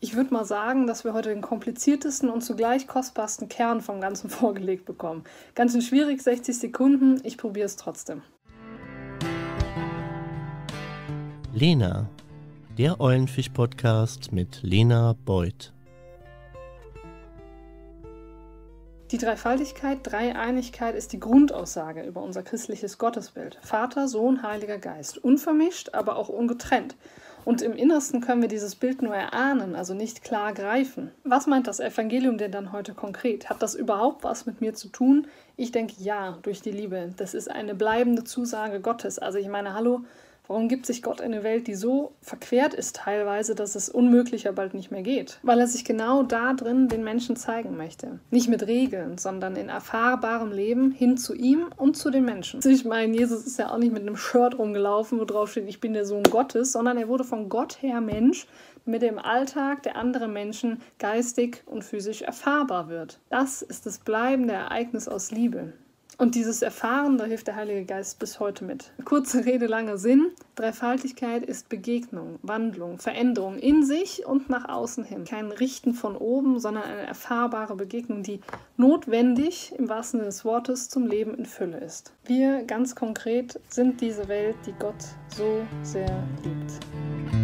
Ich würde mal sagen, dass wir heute den kompliziertesten und zugleich kostbarsten Kern vom Ganzen vorgelegt bekommen. Ganz schön schwierig, 60 Sekunden, ich probiere es trotzdem. Lena, der Eulenfisch-Podcast mit Lena Beuth. Die Dreifaltigkeit, Dreieinigkeit ist die Grundaussage über unser christliches Gottesbild. Vater, Sohn, Heiliger Geist. Unvermischt, aber auch ungetrennt. Und im Innersten können wir dieses Bild nur erahnen, also nicht klar greifen. Was meint das Evangelium denn dann heute konkret? Hat das überhaupt was mit mir zu tun? Ich denke ja, durch die Liebe. Das ist eine bleibende Zusage Gottes. Also ich meine, hallo, Warum gibt sich Gott eine Welt, die so verquert ist teilweise, dass es unmöglicher bald nicht mehr geht? Weil er sich genau da drin den Menschen zeigen möchte. Nicht mit Regeln, sondern in erfahrbarem Leben hin zu ihm und zu den Menschen. Ich meine, Jesus ist ja auch nicht mit einem Shirt rumgelaufen, wo drauf steht, ich bin der Sohn Gottes, sondern er wurde von Gott her Mensch, mit dem Alltag der anderen Menschen geistig und physisch erfahrbar wird. Das ist das bleibende Ereignis aus Liebe. Und dieses Erfahren, da hilft der Heilige Geist bis heute mit. Kurze Rede, langer Sinn. Dreifaltigkeit ist Begegnung, Wandlung, Veränderung in sich und nach außen hin. Kein Richten von oben, sondern eine erfahrbare Begegnung, die notwendig im wahrsten Sinne des Wortes zum Leben in Fülle ist. Wir ganz konkret sind diese Welt, die Gott so sehr liebt.